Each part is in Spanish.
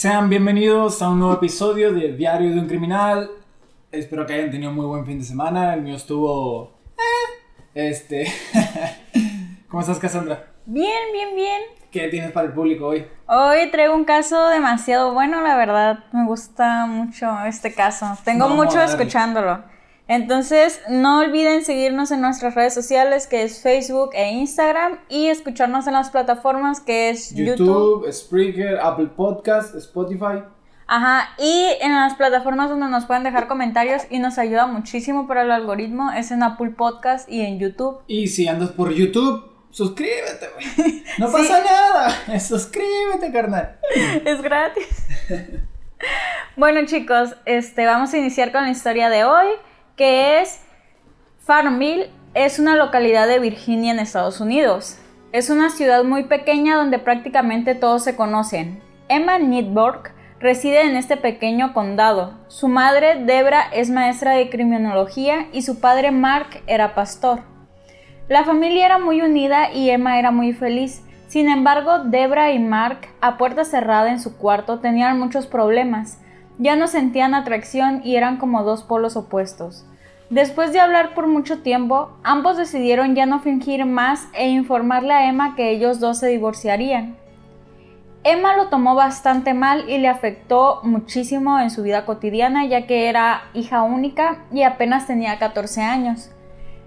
Sean bienvenidos a un nuevo episodio de Diario de un Criminal. Espero que hayan tenido muy buen fin de semana. El mío estuvo. eh, Este. ¿Cómo estás, Cassandra? Bien, bien, bien. ¿Qué tienes para el público hoy? Hoy traigo un caso demasiado bueno, la verdad. Me gusta mucho este caso. Tengo mucho escuchándolo. Entonces, no olviden seguirnos en nuestras redes sociales, que es Facebook e Instagram, y escucharnos en las plataformas, que es YouTube. YouTube, Spreaker, Apple Podcast, Spotify. Ajá, y en las plataformas donde nos pueden dejar comentarios y nos ayuda muchísimo para el algoritmo, es en Apple Podcast y en YouTube. Y si andas por YouTube, suscríbete, güey. No pasa nada. Suscríbete, carnal. Es gratis. bueno, chicos, este, vamos a iniciar con la historia de hoy, que es Farmville. Es una localidad de Virginia en Estados Unidos. Es una ciudad muy pequeña donde prácticamente todos se conocen. Emma Nidborg reside en este pequeño condado. Su madre, Debra, es maestra de criminología y su padre, Mark, era pastor. La familia era muy unida y Emma era muy feliz. Sin embargo, Debra y Mark, a puerta cerrada en su cuarto, tenían muchos problemas. Ya no sentían atracción y eran como dos polos opuestos. Después de hablar por mucho tiempo, ambos decidieron ya no fingir más e informarle a Emma que ellos dos se divorciarían. Emma lo tomó bastante mal y le afectó muchísimo en su vida cotidiana ya que era hija única y apenas tenía 14 años.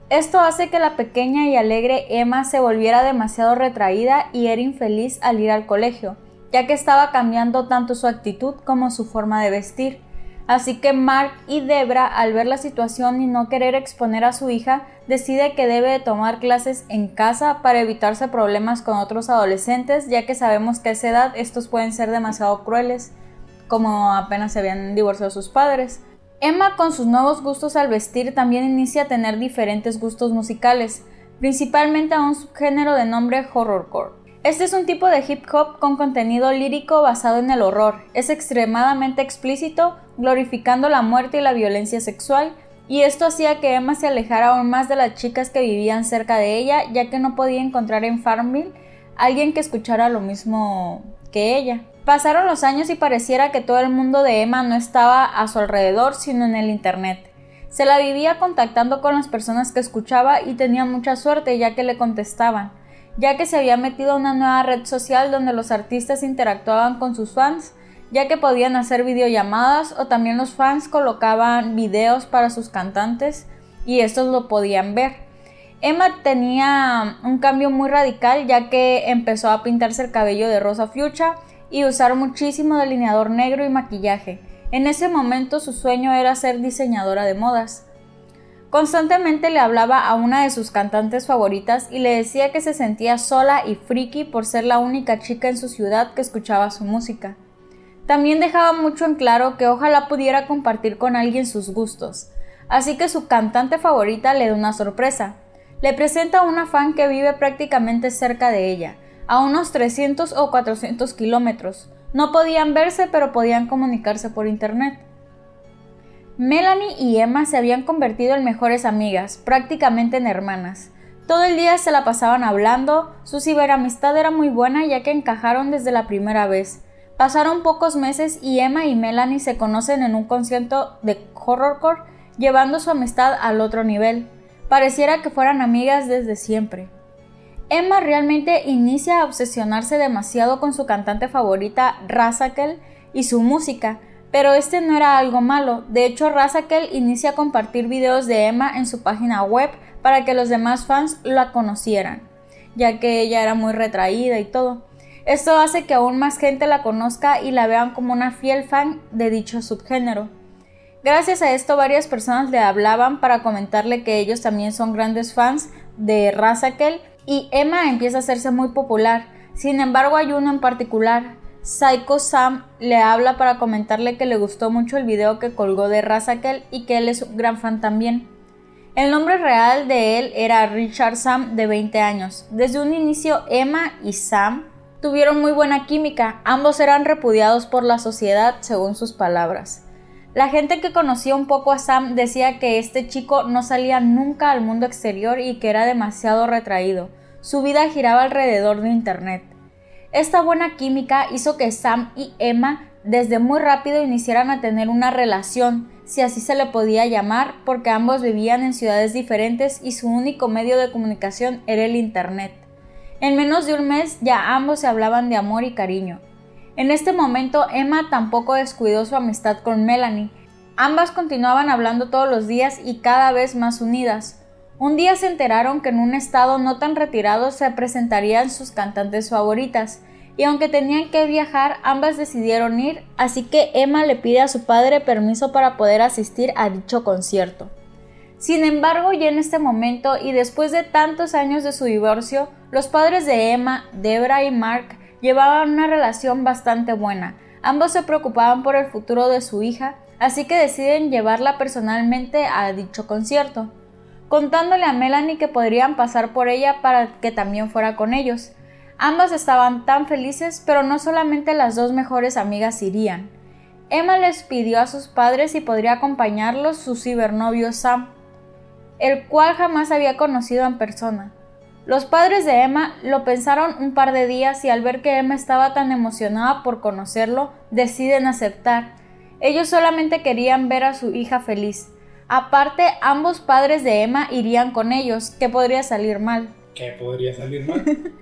Esto hace que la pequeña y alegre Emma se volviera demasiado retraída y era infeliz al ir al colegio, ya que estaba cambiando tanto su actitud como su forma de vestir. Así que Mark y Debra, al ver la situación y no querer exponer a su hija, decide que debe de tomar clases en casa para evitarse problemas con otros adolescentes, ya que sabemos que a esa edad estos pueden ser demasiado crueles, como apenas se habían divorciado sus padres. Emma con sus nuevos gustos al vestir también inicia a tener diferentes gustos musicales, principalmente a un subgénero de nombre horrorcore. Este es un tipo de hip hop con contenido lírico basado en el horror. Es extremadamente explícito, glorificando la muerte y la violencia sexual, y esto hacía que Emma se alejara aún más de las chicas que vivían cerca de ella, ya que no podía encontrar en Farmville alguien que escuchara lo mismo que ella. Pasaron los años y pareciera que todo el mundo de Emma no estaba a su alrededor, sino en el Internet. Se la vivía contactando con las personas que escuchaba y tenía mucha suerte ya que le contestaban, ya que se había metido a una nueva red social donde los artistas interactuaban con sus fans, ya que podían hacer videollamadas o también los fans colocaban videos para sus cantantes y estos lo podían ver. Emma tenía un cambio muy radical ya que empezó a pintarse el cabello de rosa fuchsia y usar muchísimo delineador negro y maquillaje. En ese momento su sueño era ser diseñadora de modas. Constantemente le hablaba a una de sus cantantes favoritas y le decía que se sentía sola y friki por ser la única chica en su ciudad que escuchaba su música. También dejaba mucho en claro que ojalá pudiera compartir con alguien sus gustos, así que su cantante favorita le da una sorpresa. Le presenta a una fan que vive prácticamente cerca de ella, a unos 300 o 400 kilómetros. No podían verse, pero podían comunicarse por internet. Melanie y Emma se habían convertido en mejores amigas, prácticamente en hermanas. Todo el día se la pasaban hablando, su ciberamistad era muy buena ya que encajaron desde la primera vez. Pasaron pocos meses y Emma y Melanie se conocen en un concierto de horrorcore, llevando su amistad al otro nivel. Pareciera que fueran amigas desde siempre. Emma realmente inicia a obsesionarse demasiado con su cantante favorita, Razakel, y su música, pero este no era algo malo. De hecho, Razakel inicia a compartir videos de Emma en su página web para que los demás fans la conocieran, ya que ella era muy retraída y todo. Esto hace que aún más gente la conozca y la vean como una fiel fan de dicho subgénero. Gracias a esto varias personas le hablaban para comentarle que ellos también son grandes fans de Razakel y Emma empieza a hacerse muy popular. Sin embargo, hay uno en particular. Psycho Sam le habla para comentarle que le gustó mucho el video que colgó de Razakel y que él es un gran fan también. El nombre real de él era Richard Sam de 20 años. Desde un inicio Emma y Sam tuvieron muy buena química, ambos eran repudiados por la sociedad según sus palabras. La gente que conocía un poco a Sam decía que este chico no salía nunca al mundo exterior y que era demasiado retraído. Su vida giraba alrededor de Internet. Esta buena química hizo que Sam y Emma desde muy rápido iniciaran a tener una relación, si así se le podía llamar, porque ambos vivían en ciudades diferentes y su único medio de comunicación era el Internet. En menos de un mes ya ambos se hablaban de amor y cariño. En este momento Emma tampoco descuidó su amistad con Melanie. Ambas continuaban hablando todos los días y cada vez más unidas. Un día se enteraron que en un estado no tan retirado se presentarían sus cantantes favoritas, y aunque tenían que viajar, ambas decidieron ir, así que Emma le pide a su padre permiso para poder asistir a dicho concierto. Sin embargo, ya en este momento y después de tantos años de su divorcio, los padres de Emma, Debra y Mark llevaban una relación bastante buena. Ambos se preocupaban por el futuro de su hija, así que deciden llevarla personalmente a dicho concierto, contándole a Melanie que podrían pasar por ella para que también fuera con ellos. Ambas estaban tan felices, pero no solamente las dos mejores amigas irían. Emma les pidió a sus padres si podría acompañarlos su cibernovio Sam, el cual jamás había conocido en persona. Los padres de Emma lo pensaron un par de días y al ver que Emma estaba tan emocionada por conocerlo, deciden aceptar. Ellos solamente querían ver a su hija feliz. Aparte, ambos padres de Emma irían con ellos, ¿qué podría salir mal? ¿Qué podría salir mal?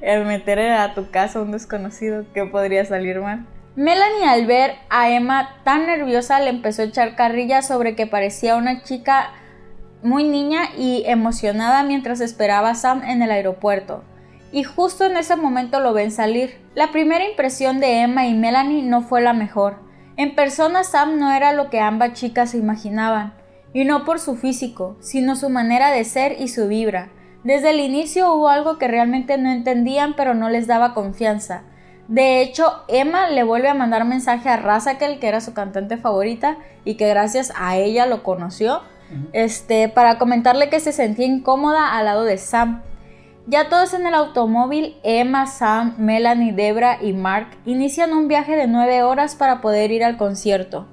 El meter a tu casa a un desconocido, ¿qué podría salir mal? Melanie al ver a Emma tan nerviosa le empezó a echar carrilla sobre que parecía una chica muy niña y emocionada mientras esperaba a Sam en el aeropuerto. Y justo en ese momento lo ven salir. La primera impresión de Emma y Melanie no fue la mejor. En persona Sam no era lo que ambas chicas se imaginaban, y no por su físico, sino su manera de ser y su vibra. Desde el inicio hubo algo que realmente no entendían pero no les daba confianza. De hecho, Emma le vuelve a mandar mensaje a Razakel, que era su cantante favorita y que gracias a ella lo conoció, este, para comentarle que se sentía incómoda al lado de Sam. Ya todos en el automóvil, Emma, Sam, Melanie, Debra y Mark inician un viaje de 9 horas para poder ir al concierto.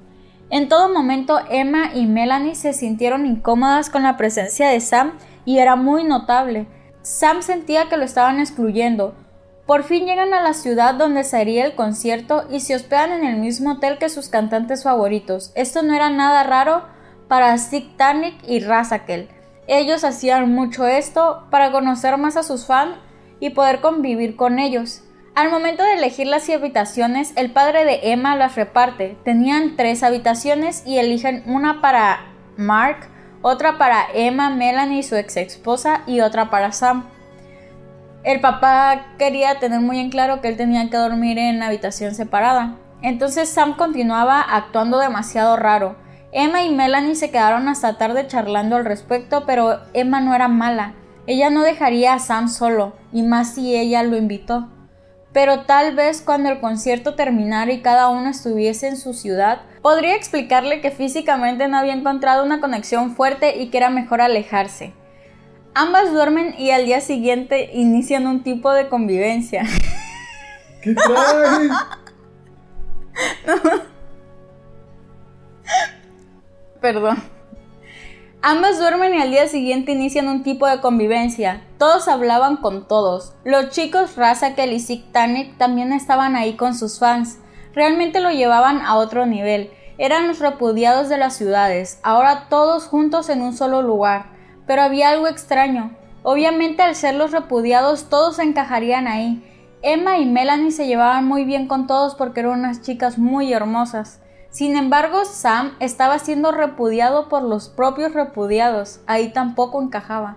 En todo momento, Emma y Melanie se sintieron incómodas con la presencia de Sam y era muy notable. Sam sentía que lo estaban excluyendo. Por fin llegan a la ciudad donde se haría el concierto y se hospedan en el mismo hotel que sus cantantes favoritos. Esto no era nada raro para Stig Tanik y Razakel. Ellos hacían mucho esto para conocer más a sus fans y poder convivir con ellos. Al momento de elegir las habitaciones, el padre de Emma las reparte. Tenían tres habitaciones y eligen una para Mark, otra para Emma, Melanie, su ex esposa, y otra para Sam. El papá quería tener muy en claro que él tenía que dormir en habitación separada. Entonces Sam continuaba actuando demasiado raro. Emma y Melanie se quedaron hasta tarde charlando al respecto, pero Emma no era mala. Ella no dejaría a Sam solo, y más si ella lo invitó. Pero tal vez cuando el concierto terminara y cada uno estuviese en su ciudad, podría explicarle que físicamente no había encontrado una conexión fuerte y que era mejor alejarse. Ambas duermen y al día siguiente inician un tipo de convivencia. ¿Qué traes? Perdón. Ambas duermen y al día siguiente inician un tipo de convivencia. Todos hablaban con todos. Los chicos Razakel y Sig también estaban ahí con sus fans. Realmente lo llevaban a otro nivel. Eran los repudiados de las ciudades, ahora todos juntos en un solo lugar. Pero había algo extraño. Obviamente al ser los repudiados todos encajarían ahí. Emma y Melanie se llevaban muy bien con todos porque eran unas chicas muy hermosas. Sin embargo, Sam estaba siendo repudiado por los propios repudiados. Ahí tampoco encajaba.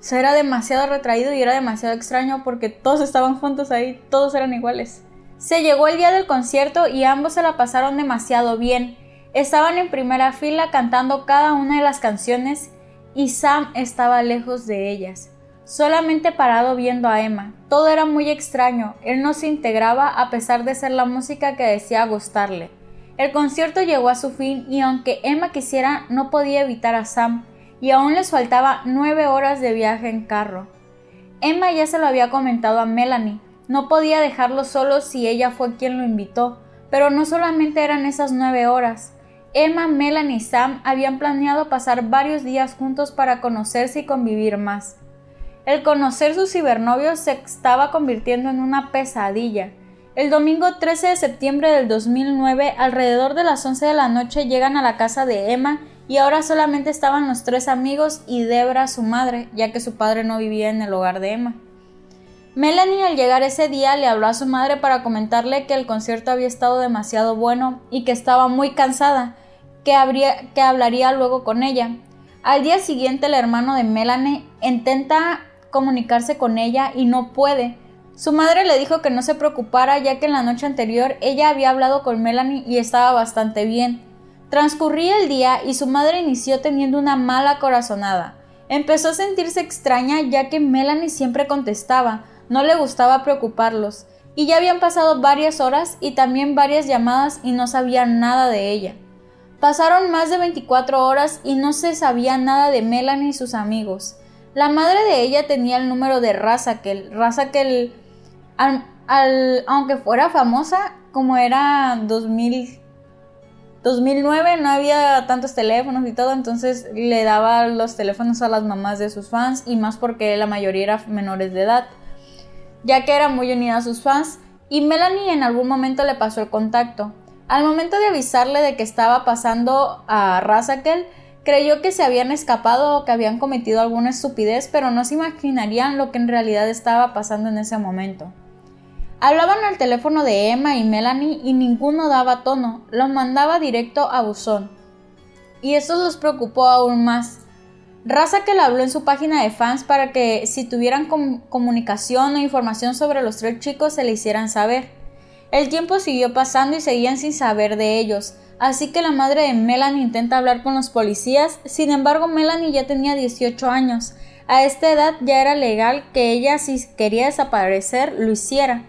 O era demasiado retraído y era demasiado extraño porque todos estaban juntos ahí, todos eran iguales. Se llegó el día del concierto y ambos se la pasaron demasiado bien. Estaban en primera fila cantando cada una de las canciones y Sam estaba lejos de ellas, solamente parado viendo a Emma. Todo era muy extraño, él no se integraba a pesar de ser la música que decía gustarle. El concierto llegó a su fin y aunque Emma quisiera, no podía evitar a Sam, y aún les faltaba nueve horas de viaje en carro. Emma ya se lo había comentado a Melanie, no podía dejarlo solo si ella fue quien lo invitó, pero no solamente eran esas nueve horas. Emma, Melanie y Sam habían planeado pasar varios días juntos para conocerse y convivir más. El conocer sus cibernovios se estaba convirtiendo en una pesadilla. El domingo 13 de septiembre del 2009, alrededor de las 11 de la noche, llegan a la casa de Emma y ahora solamente estaban los tres amigos y Debra, su madre, ya que su padre no vivía en el hogar de Emma. Melanie al llegar ese día le habló a su madre para comentarle que el concierto había estado demasiado bueno y que estaba muy cansada, que, habría, que hablaría luego con ella. Al día siguiente el hermano de Melanie intenta comunicarse con ella y no puede. Su madre le dijo que no se preocupara ya que en la noche anterior ella había hablado con Melanie y estaba bastante bien. Transcurría el día y su madre inició teniendo una mala corazonada. Empezó a sentirse extraña ya que Melanie siempre contestaba, no le gustaba preocuparlos, y ya habían pasado varias horas y también varias llamadas y no sabía nada de ella. Pasaron más de 24 horas y no se sabía nada de Melanie y sus amigos. La madre de ella tenía el número de Razakel. Razakel, aunque fuera famosa, como era 2000, 2009, no había tantos teléfonos y todo, entonces le daba los teléfonos a las mamás de sus fans y más porque la mayoría eran menores de edad, ya que era muy unida a sus fans. Y Melanie en algún momento le pasó el contacto. Al momento de avisarle de que estaba pasando a Razakel, creyó que se habían escapado o que habían cometido alguna estupidez, pero no se imaginarían lo que en realidad estaba pasando en ese momento. Hablaban al teléfono de Emma y Melanie y ninguno daba tono, lo mandaba directo a buzón. Y eso los preocupó aún más. Razakel habló en su página de fans para que si tuvieran comunicación o información sobre los tres chicos se le hicieran saber. El tiempo siguió pasando y seguían sin saber de ellos, así que la madre de Melanie intenta hablar con los policías, sin embargo Melanie ya tenía 18 años. A esta edad ya era legal que ella si quería desaparecer lo hiciera.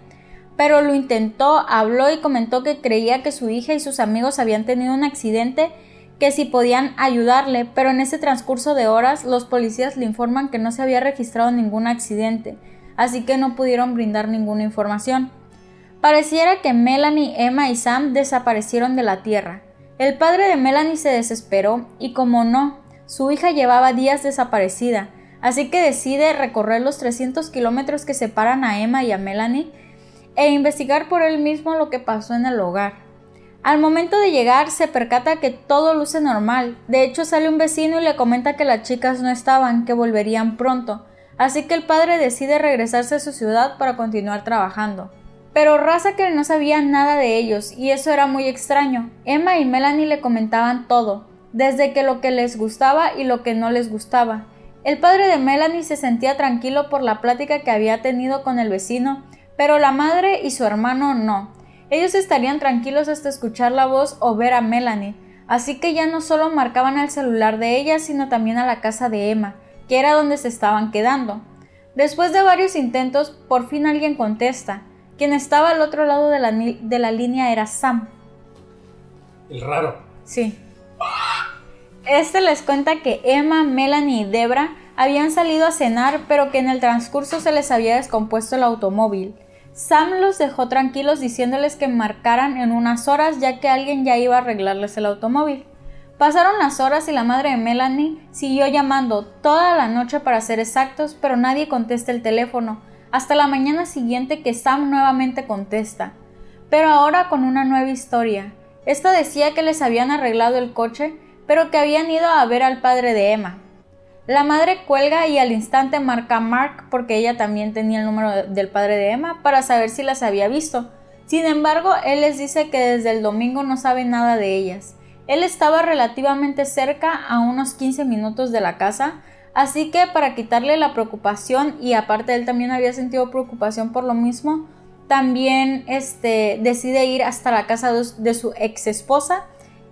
Pero lo intentó, habló y comentó que creía que su hija y sus amigos habían tenido un accidente que si podían ayudarle, pero en ese transcurso de horas los policías le informan que no se había registrado ningún accidente, así que no pudieron brindar ninguna información. Pareciera que Melanie, Emma y Sam desaparecieron de la Tierra. El padre de Melanie se desesperó y como no, su hija llevaba días desaparecida, así que decide recorrer los 300 kilómetros que separan a Emma y a Melanie e investigar por él mismo lo que pasó en el hogar. Al momento de llegar se percata que todo luce normal, de hecho sale un vecino y le comenta que las chicas no estaban, que volverían pronto, así que el padre decide regresarse a su ciudad para continuar trabajando. Pero que no sabía nada de ellos y eso era muy extraño. Emma y Melanie le comentaban todo, desde que lo que les gustaba y lo que no les gustaba. El padre de Melanie se sentía tranquilo por la plática que había tenido con el vecino, pero la madre y su hermano no. Ellos estarían tranquilos hasta escuchar la voz o ver a Melanie, así que ya no solo marcaban al celular de ella, sino también a la casa de Emma, que era donde se estaban quedando. Después de varios intentos, por fin alguien contesta. Quien estaba al otro lado de la, de la línea era Sam. El raro. Sí. Este les cuenta que Emma, Melanie y Debra habían salido a cenar, pero que en el transcurso se les había descompuesto el automóvil. Sam los dejó tranquilos diciéndoles que marcaran en unas horas ya que alguien ya iba a arreglarles el automóvil. Pasaron las horas y la madre de Melanie siguió llamando toda la noche para ser exactos, pero nadie contesta el teléfono, hasta la mañana siguiente que Sam nuevamente contesta, pero ahora con una nueva historia. Esta decía que les habían arreglado el coche, pero que habían ido a ver al padre de Emma. La madre cuelga y al instante marca a Mark porque ella también tenía el número del padre de Emma para saber si las había visto. Sin embargo, él les dice que desde el domingo no sabe nada de ellas. Él estaba relativamente cerca, a unos 15 minutos de la casa, Así que para quitarle la preocupación y aparte él también había sentido preocupación por lo mismo, también este, decide ir hasta la casa de su ex esposa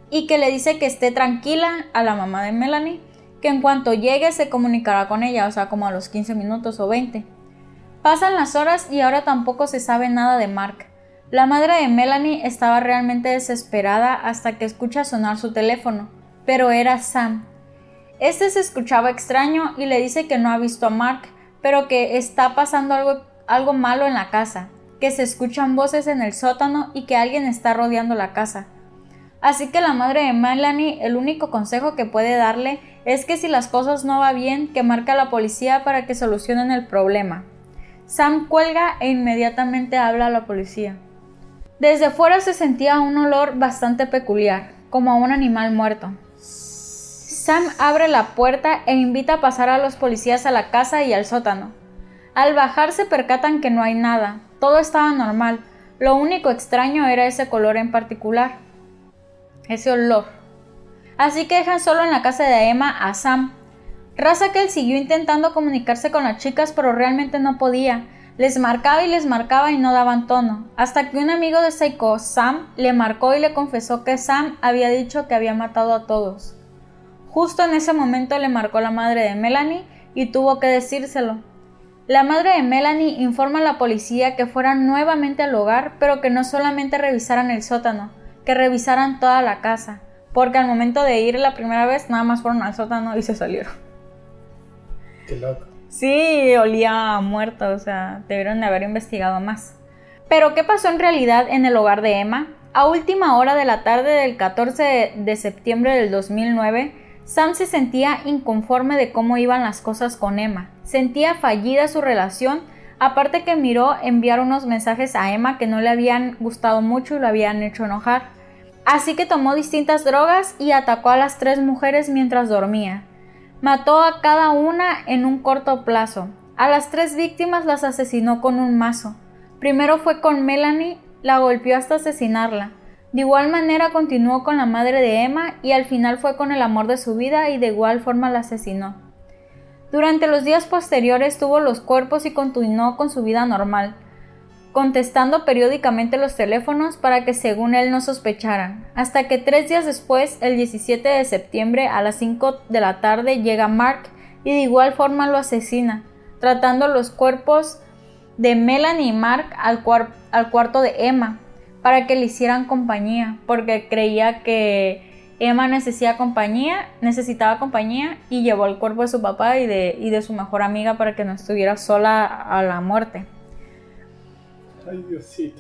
y que le dice que esté tranquila a la mamá de Melanie, que en cuanto llegue se comunicará con ella, o sea, como a los 15 minutos o 20. Pasan las horas y ahora tampoco se sabe nada de Mark. La madre de Melanie estaba realmente desesperada hasta que escucha sonar su teléfono, pero era Sam, este se escuchaba extraño y le dice que no ha visto a Mark, pero que está pasando algo, algo malo en la casa, que se escuchan voces en el sótano y que alguien está rodeando la casa. Así que la madre de Melanie el único consejo que puede darle es que si las cosas no va bien, que marque a la policía para que solucionen el problema. Sam cuelga e inmediatamente habla a la policía. Desde fuera se sentía un olor bastante peculiar, como a un animal muerto. Sam abre la puerta e invita a pasar a los policías a la casa y al sótano. Al bajar se percatan que no hay nada, todo estaba normal, lo único extraño era ese color en particular, ese olor. Así que dejan solo en la casa de Emma a Sam. Razakel siguió intentando comunicarse con las chicas, pero realmente no podía. Les marcaba y les marcaba y no daban tono, hasta que un amigo de Seiko, Sam, le marcó y le confesó que Sam había dicho que había matado a todos. Justo en ese momento le marcó la madre de Melanie y tuvo que decírselo. La madre de Melanie informa a la policía que fueran nuevamente al hogar, pero que no solamente revisaran el sótano, que revisaran toda la casa, porque al momento de ir la primera vez nada más fueron al sótano y se salieron. Qué loco. Sí, olía muerto, o sea, debieron de haber investigado más. Pero, ¿qué pasó en realidad en el hogar de Emma? A última hora de la tarde del 14 de septiembre del 2009, Sam se sentía inconforme de cómo iban las cosas con Emma. Sentía fallida su relación, aparte que miró enviar unos mensajes a Emma que no le habían gustado mucho y lo habían hecho enojar. Así que tomó distintas drogas y atacó a las tres mujeres mientras dormía. Mató a cada una en un corto plazo. A las tres víctimas las asesinó con un mazo. Primero fue con Melanie, la golpeó hasta asesinarla. De igual manera continuó con la madre de Emma y al final fue con el amor de su vida y de igual forma la asesinó. Durante los días posteriores tuvo los cuerpos y continuó con su vida normal, contestando periódicamente los teléfonos para que según él no sospecharan, hasta que tres días después, el 17 de septiembre a las 5 de la tarde, llega Mark y de igual forma lo asesina, tratando los cuerpos de Melanie y Mark al, al cuarto de Emma, para que le hicieran compañía, porque creía que Emma necesitaba compañía, necesitaba compañía y llevó el cuerpo de su papá y de, y de su mejor amiga para que no estuviera sola a la muerte.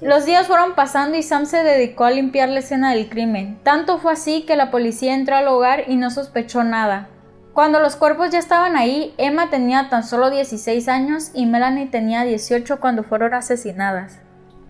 Los días fueron pasando y Sam se dedicó a limpiar la escena del crimen. Tanto fue así que la policía entró al hogar y no sospechó nada. Cuando los cuerpos ya estaban ahí, Emma tenía tan solo 16 años y Melanie tenía 18 cuando fueron asesinadas.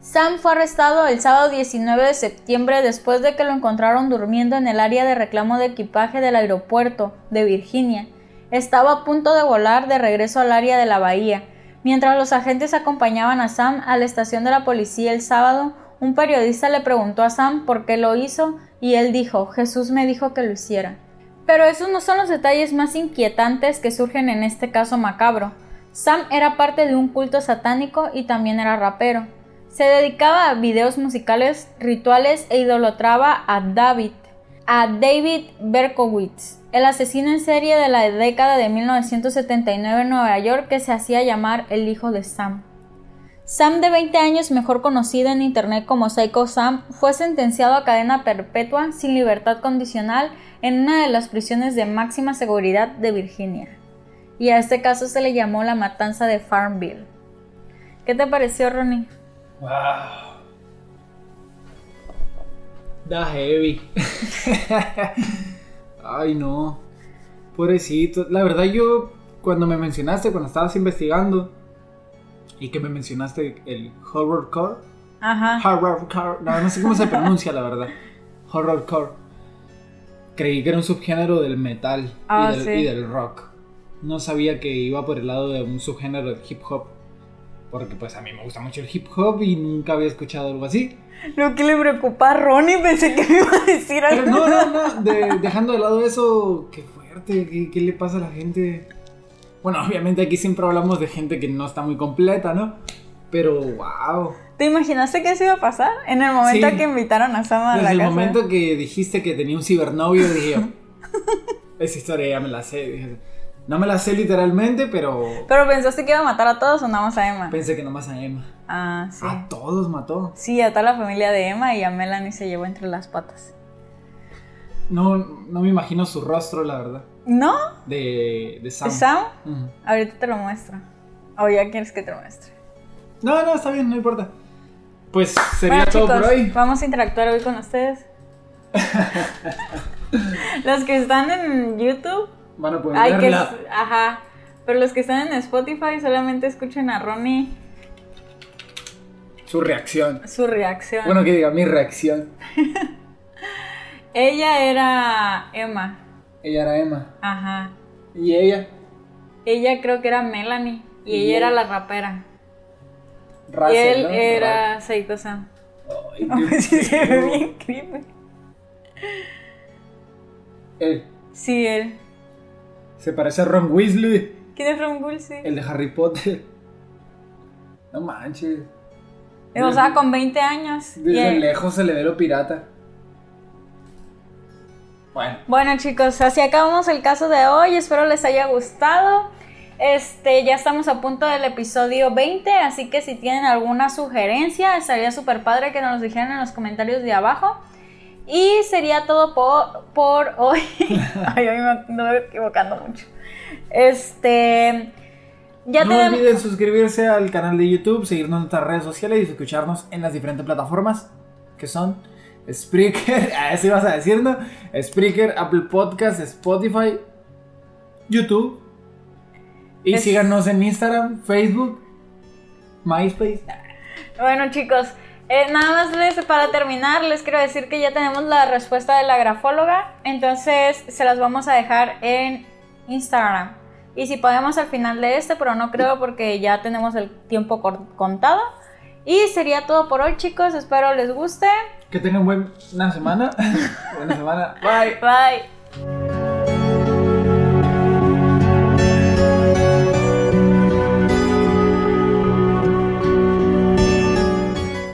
Sam fue arrestado el sábado 19 de septiembre después de que lo encontraron durmiendo en el área de reclamo de equipaje del aeropuerto de Virginia. Estaba a punto de volar de regreso al área de la bahía. Mientras los agentes acompañaban a Sam a la estación de la policía el sábado, un periodista le preguntó a Sam por qué lo hizo y él dijo, Jesús me dijo que lo hiciera. Pero esos no son los detalles más inquietantes que surgen en este caso macabro. Sam era parte de un culto satánico y también era rapero. Se dedicaba a videos musicales, rituales e idolatraba a David, a David Berkowitz, el asesino en serie de la década de 1979 en Nueva York que se hacía llamar el hijo de Sam. Sam, de 20 años, mejor conocido en internet como Psycho Sam, fue sentenciado a cadena perpetua sin libertad condicional en una de las prisiones de máxima seguridad de Virginia. Y a este caso se le llamó la matanza de Farmville. ¿Qué te pareció, Ronnie? Wow. Da heavy. Ay, no. Pobrecito. La verdad, yo, cuando me mencionaste, cuando estabas investigando, y que me mencionaste el horrorcore. Ajá. Horrorcore. No, no sé cómo se pronuncia, la verdad. Horrorcore. Creí que era un subgénero del metal Ah, y, del, sí. y del rock. No sabía que iba por el lado de un subgénero del hip hop. Porque pues a mí me gusta mucho el hip hop y nunca había escuchado algo así. Lo que le preocupa a Ronnie, pensé que me iba a decir Pero algo. no, no, no. de- dejando de lado eso, qué fuerte. ¿qué, qué le pasa a la gente? Bueno, obviamente aquí siempre hablamos de gente que no está muy completa, ¿no? Pero wow. ¿Te imaginaste que eso iba a pasar? En el momento Sí. que invitaron a Sam a Desde la el casa. momento que dijiste que tenía un cibernovio, dije yo, esa historia ya me la sé. Dije, no me la sé literalmente, pero ¿Pero pensaste que iba a matar a todos o nada más a Emma? pensé que nomás a Emma. Ah, sí. A todos mató. Sí, a toda la familia de Emma y a Melanie se llevó entre las patas. No, no me imagino su rostro, la verdad. ¿No? De, de Sam. ¿Sam? Ujú. Ahorita te lo muestro. O ya quieres que te lo muestre. No, no, está bien, no importa. Pues sería Bueno, todo chicos, por hoy. vamos a interactuar hoy con ustedes. los que están en YouTube, Van a poder que. verla. Ajá. Pero los que están en Spotify solamente escuchen a Ronnie Su reacción. Su reacción. Bueno, que diga mi reacción. Ella era Emma. Ella era Emma. Ajá. ¿Y ella? Ella creo que era Melanie. Y, Y ella era la rapera. Russell, y él ¿no? era Seiko-san. Ay, No, Dios sí se ve bien creepy. Él Sí, él. Se parece a Ron Weasley, ¿Quién es Ron Woolsey? el de Harry Potter. No manches. O sea, con 20 años. Desde lejos se le ve lo pirata. Bueno, Bueno chicos, así acabamos el caso de hoy, espero les haya gustado. Este, ya estamos a punto del episodio 20, así que si tienen alguna sugerencia, estaría súper padre que nos los dijeran en los comentarios de abajo. Y sería todo por, por hoy. Ay, hoy me ando equivocando mucho. Este, ya no olviden suscribirse al canal de YouTube, seguirnos en nuestras redes sociales y escucharnos en las diferentes plataformas que son Spreaker, a eso ibas a decir, ¿no? Spreaker, Apple Podcasts, Spotify, YouTube. Y Es- síganos en Instagram, Facebook, MySpace. Bueno chicos, eh, nada más les, para terminar les quiero decir que ya tenemos la respuesta de la grafóloga, entonces se las vamos a dejar en Instagram. Y si podemos al final de este, pero no creo porque ya tenemos el tiempo contado. Y sería todo por hoy chicos, espero les guste. Que tengan buena semana. buena semana. Bye. Bye.